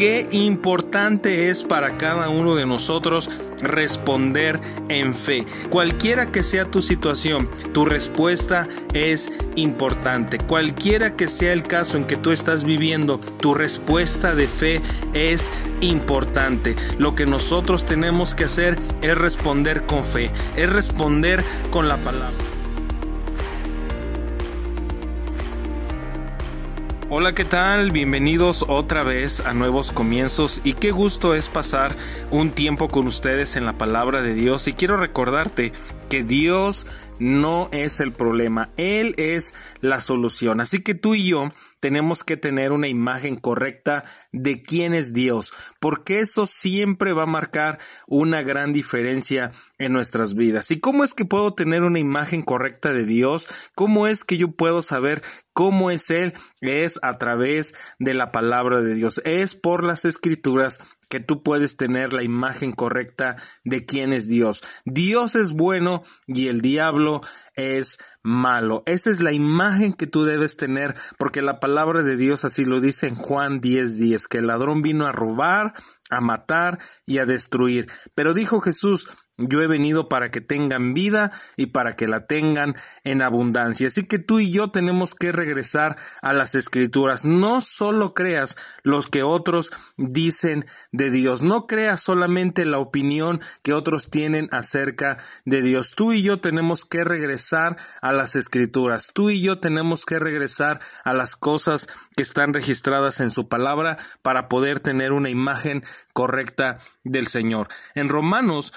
Qué importante es para cada uno de nosotros responder en fe. Cualquiera que sea tu situación, tu respuesta es importante. Cualquiera que sea el caso en que tú estás viviendo, tu respuesta de fe es importante. Lo que nosotros tenemos que hacer es responder con fe, es responder con la palabra. Hola, ¿qué tal? Bienvenidos otra vez a Nuevos Comienzos y qué gusto es pasar un tiempo con ustedes en la palabra de Dios y quiero recordarte que Dios no es el problema, Él es la solución. Así que tú y yo tenemos que tener una imagen correcta de quién es Dios, porque eso siempre va a marcar una gran diferencia en nuestras vidas. ¿Y cómo es que puedo tener una imagen correcta de Dios? ¿Cómo es que yo puedo saber cómo es Él? Es a través de la palabra de Dios, es por las escrituras que tú puedes tener la imagen correcta de quién es Dios. Dios es bueno y el diablo es malo. Esa es la imagen que tú debes tener porque la palabra de Dios así lo dice en Juan 10:10, que el ladrón vino a robar, a matar y a destruir. Pero dijo Jesús, yo he venido para que tengan vida y para que la tengan en abundancia. Así que tú y yo tenemos que regresar a las escrituras. No solo creas los que otros dicen de Dios. No creas solamente la opinión que otros tienen acerca de Dios. Tú y yo tenemos que regresar a las escrituras. Tú y yo tenemos que regresar a las cosas que están registradas en su palabra para poder tener una imagen correcta del Señor. En Romanos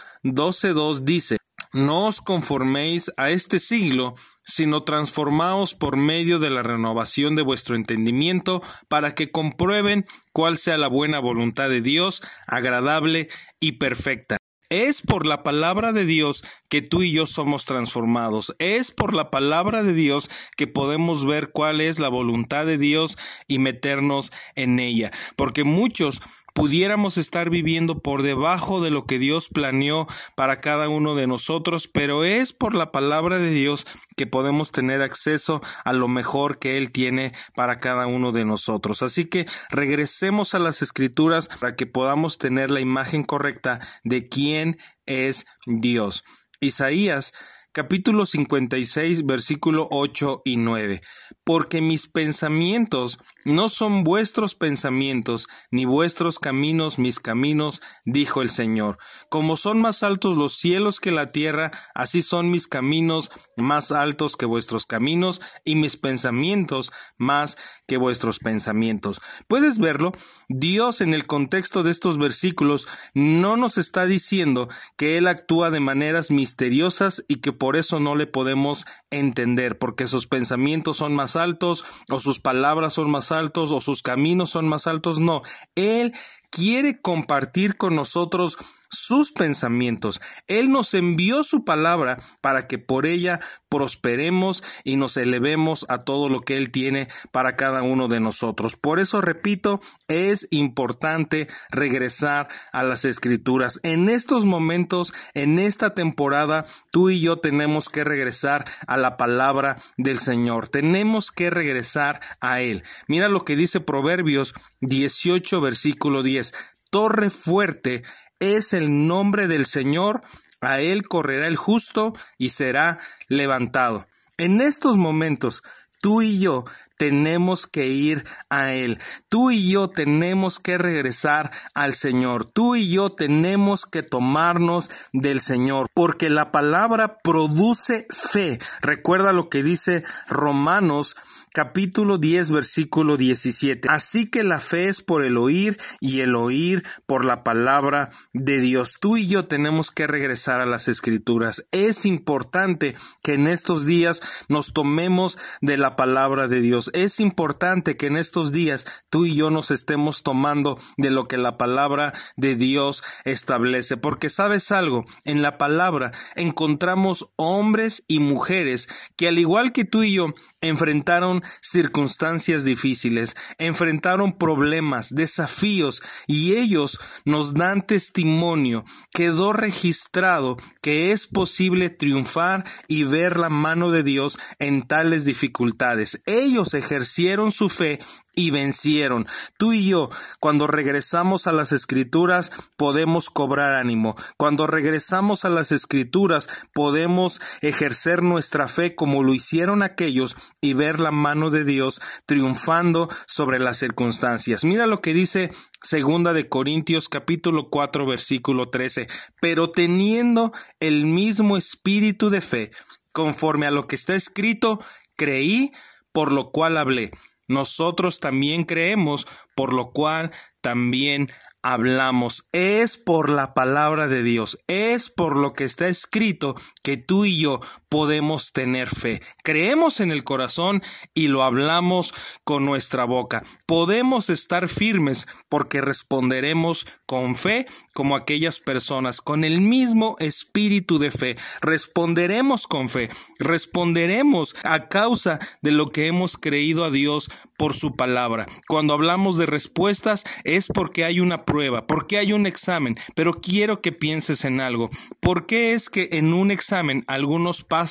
12.2 dice, no os conforméis a este siglo, sino transformaos por medio de la renovación de vuestro entendimiento, para que comprueben cuál sea la buena voluntad de Dios, agradable y perfecta. Es por la palabra de Dios que tú y yo somos transformados. Es por la palabra de Dios que podemos ver cuál es la voluntad de Dios y meternos en ella. Porque muchos pudiéramos estar viviendo por debajo de lo que Dios planeó para cada uno de nosotros, pero es por la palabra de Dios que podemos tener acceso a lo mejor que Él tiene para cada uno de nosotros. Así que regresemos a las escrituras para que podamos tener la imagen correcta de quién es Dios. Isaías capítulo 56 versículo 8 y 9. Porque mis pensamientos no son vuestros pensamientos, ni vuestros caminos mis caminos, dijo el Señor. Como son más altos los cielos que la tierra, así son mis caminos más altos que vuestros caminos, y mis pensamientos más que vuestros pensamientos. ¿Puedes verlo? Dios en el contexto de estos versículos no nos está diciendo que Él actúa de maneras misteriosas y que por eso no le podemos entender, porque sus pensamientos son más altos o sus palabras son más altos o sus caminos son más altos. No, Él quiere compartir con nosotros sus pensamientos. Él nos envió su palabra para que por ella prosperemos y nos elevemos a todo lo que Él tiene para cada uno de nosotros. Por eso, repito, es importante regresar a las escrituras. En estos momentos, en esta temporada, tú y yo tenemos que regresar a la palabra del Señor. Tenemos que regresar a Él. Mira lo que dice Proverbios 18, versículo 10. Torre fuerte es el nombre del Señor, a él correrá el justo y será levantado. En estos momentos, tú y yo tenemos que ir a Él. Tú y yo tenemos que regresar al Señor. Tú y yo tenemos que tomarnos del Señor, porque la palabra produce fe. Recuerda lo que dice Romanos capítulo 10 versículo 17. Así que la fe es por el oír y el oír por la palabra de Dios. Tú y yo tenemos que regresar a las escrituras. Es importante que en estos días nos tomemos de la palabra de Dios. Es importante que en estos días tú y yo nos estemos tomando de lo que la palabra de Dios establece. Porque sabes algo, en la palabra encontramos hombres y mujeres que al igual que tú y yo enfrentaron circunstancias difíciles, enfrentaron problemas, desafíos y ellos nos dan testimonio. Quedó registrado que es posible triunfar y ver la mano de Dios en tales dificultades. Ellos ejercieron su fe y vencieron. Tú y yo, cuando regresamos a las escrituras, podemos cobrar ánimo. Cuando regresamos a las escrituras, podemos ejercer nuestra fe como lo hicieron aquellos y ver la mano de Dios triunfando sobre las circunstancias. Mira lo que dice Segunda de Corintios capítulo 4 versículo 13. Pero teniendo el mismo espíritu de fe, conforme a lo que está escrito, creí, por lo cual hablé nosotros también creemos, por lo cual también hablamos. Es por la palabra de Dios, es por lo que está escrito que tú y yo podemos tener fe. Creemos en el corazón y lo hablamos con nuestra boca. Podemos estar firmes porque responderemos con fe como aquellas personas, con el mismo espíritu de fe. Responderemos con fe, responderemos a causa de lo que hemos creído a Dios por su palabra. Cuando hablamos de respuestas es porque hay una prueba, porque hay un examen, pero quiero que pienses en algo. ¿Por qué es que en un examen algunos pasan,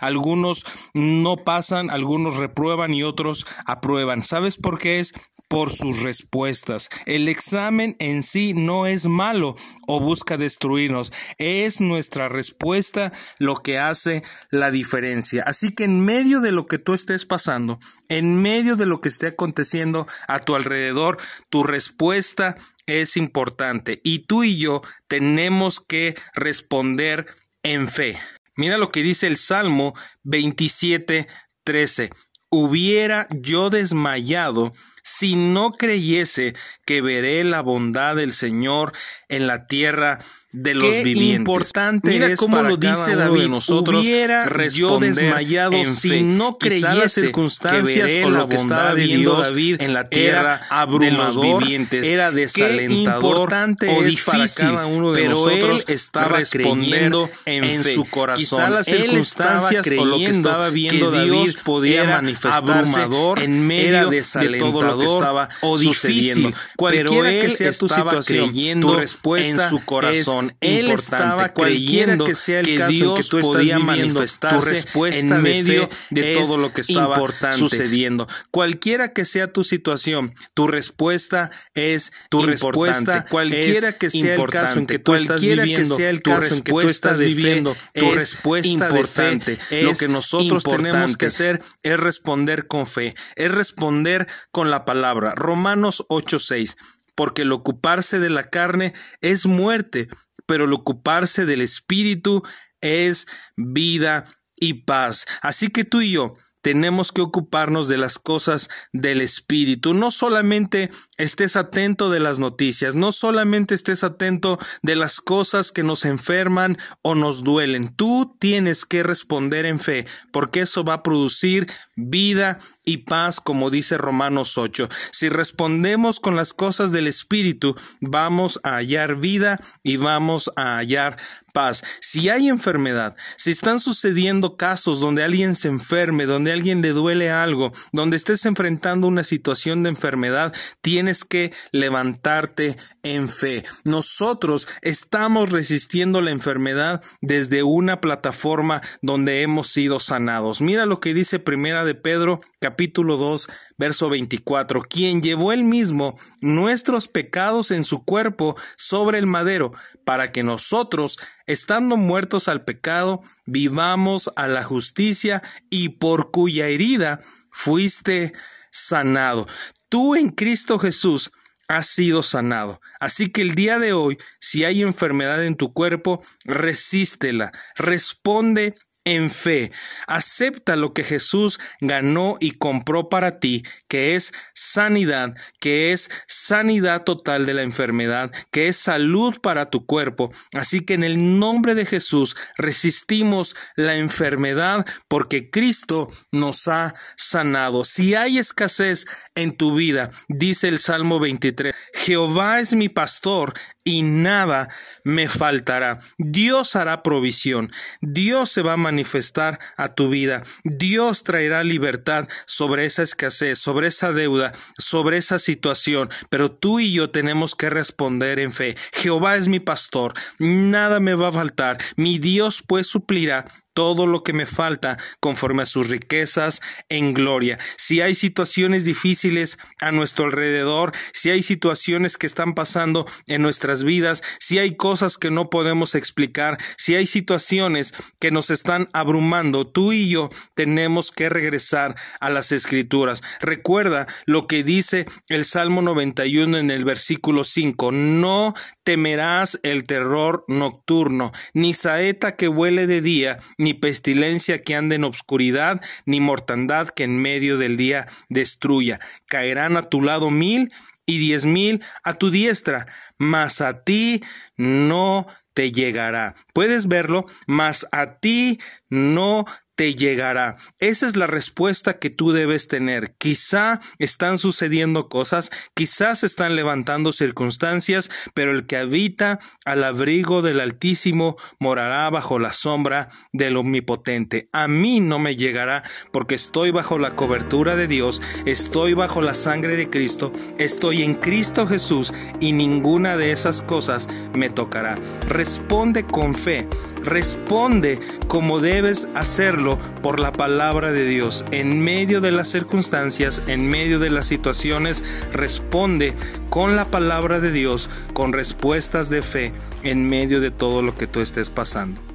algunos no pasan, algunos reprueban y otros aprueban? ¿Sabes por qué es? por sus respuestas. El examen en sí no es malo o busca destruirnos, es nuestra respuesta lo que hace la diferencia. Así que en medio de lo que tú estés pasando, en medio de lo que esté aconteciendo a tu alrededor, tu respuesta es importante y tú y yo tenemos que responder en fe. Mira lo que dice el Salmo 27, 13. Hubiera yo desmayado si no creyese que veré la bondad del Señor en la tierra de los Qué vivientes. importante Mira cómo lo dice David. nosotros hubiera yo desmayado en si no creyese las circunstancias que o lo que estaba viviendo David en la tierra abrumador, de los vivientes. Era desalentador importante o difícil, para cada uno de pero nosotros él estaba respondiendo en, en fe. su corazón. Quizá las él circunstancias estaba o lo que estaba viendo que David Dios podía manifestarse abrumador, en medio era de todo lo que estaba o sucediendo. difícil, Cualquiera pero que él sea tu estaba situación, creyendo tu respuesta en su corazón. es Él importante. estaba creyendo que sea el que caso en Dios que tú estás podía viviendo, manifestarse tu respuesta en medio de es todo lo que estaba importante. sucediendo. Cualquiera que sea tu situación, tu respuesta es Tu importante. respuesta Cualquiera es que sea el caso en que tú estás viviendo, sea el tu caso en que tú respuesta estás de fe viviendo, tu es respuesta de fe importante. es Lo que nosotros tenemos que hacer es responder con fe, es responder con la palabra. Romanos 8:6 porque el ocuparse de la carne es muerte, pero el ocuparse del espíritu es vida y paz. Así que tú y yo tenemos que ocuparnos de las cosas del espíritu. No solamente estés atento de las noticias, no solamente estés atento de las cosas que nos enferman o nos duelen. Tú tienes que responder en fe, porque eso va a producir vida y paz, como dice Romanos 8. Si respondemos con las cosas del espíritu, vamos a hallar vida y vamos a hallar paz. Si hay enfermedad, si están sucediendo casos donde alguien se enferme, alguien le duele algo, donde estés enfrentando una situación de enfermedad, tienes que levantarte en fe. Nosotros estamos resistiendo la enfermedad desde una plataforma donde hemos sido sanados. Mira lo que dice Primera de Pedro, capítulo 2, verso 24, quien llevó él mismo nuestros pecados en su cuerpo sobre el madero, para que nosotros, estando muertos al pecado, vivamos a la justicia y por cuya herida fuiste sanado. Tú en Cristo Jesús has sido sanado. Así que el día de hoy, si hay enfermedad en tu cuerpo, resístela, responde en fe. Acepta lo que Jesús ganó y compró para ti, que es sanidad, que es sanidad total de la enfermedad, que es salud para tu cuerpo. Así que en el nombre de Jesús resistimos la enfermedad porque Cristo nos ha sanado. Si hay escasez en tu vida, dice el Salmo 23, Jehová es mi pastor y nada me faltará. Dios hará provisión. Dios se va a manifestar a tu vida. Dios traerá libertad sobre esa escasez, sobre esa deuda, sobre esa situación. Pero tú y yo tenemos que responder en fe. Jehová es mi pastor. Nada me va a faltar. Mi Dios pues suplirá todo lo que me falta conforme a sus riquezas en gloria. Si hay situaciones difíciles a nuestro alrededor, si hay situaciones que están pasando en nuestras vidas, si hay cosas que no podemos explicar, si hay situaciones que nos están abrumando, tú y yo tenemos que regresar a las escrituras. Recuerda lo que dice el Salmo 91 en el versículo 5, no temerás el terror nocturno, ni saeta que vuele de día, ni pestilencia que ande en obscuridad, ni mortandad que en medio del día destruya. Caerán a tu lado mil y diez mil a tu diestra, mas a ti no te llegará. Puedes verlo, mas a ti no te llegará. Esa es la respuesta que tú debes tener. Quizá están sucediendo cosas, quizás están levantando circunstancias, pero el que habita al abrigo del Altísimo morará bajo la sombra del Omnipotente. A mí no me llegará porque estoy bajo la cobertura de Dios, estoy bajo la sangre de Cristo, estoy en Cristo Jesús y ninguna de esas cosas me tocará. Responde con fe, responde como debes hacerlo por la palabra de Dios. En medio de las circunstancias, en medio de las situaciones, responde con la palabra de Dios, con respuestas de fe, en medio de todo lo que tú estés pasando.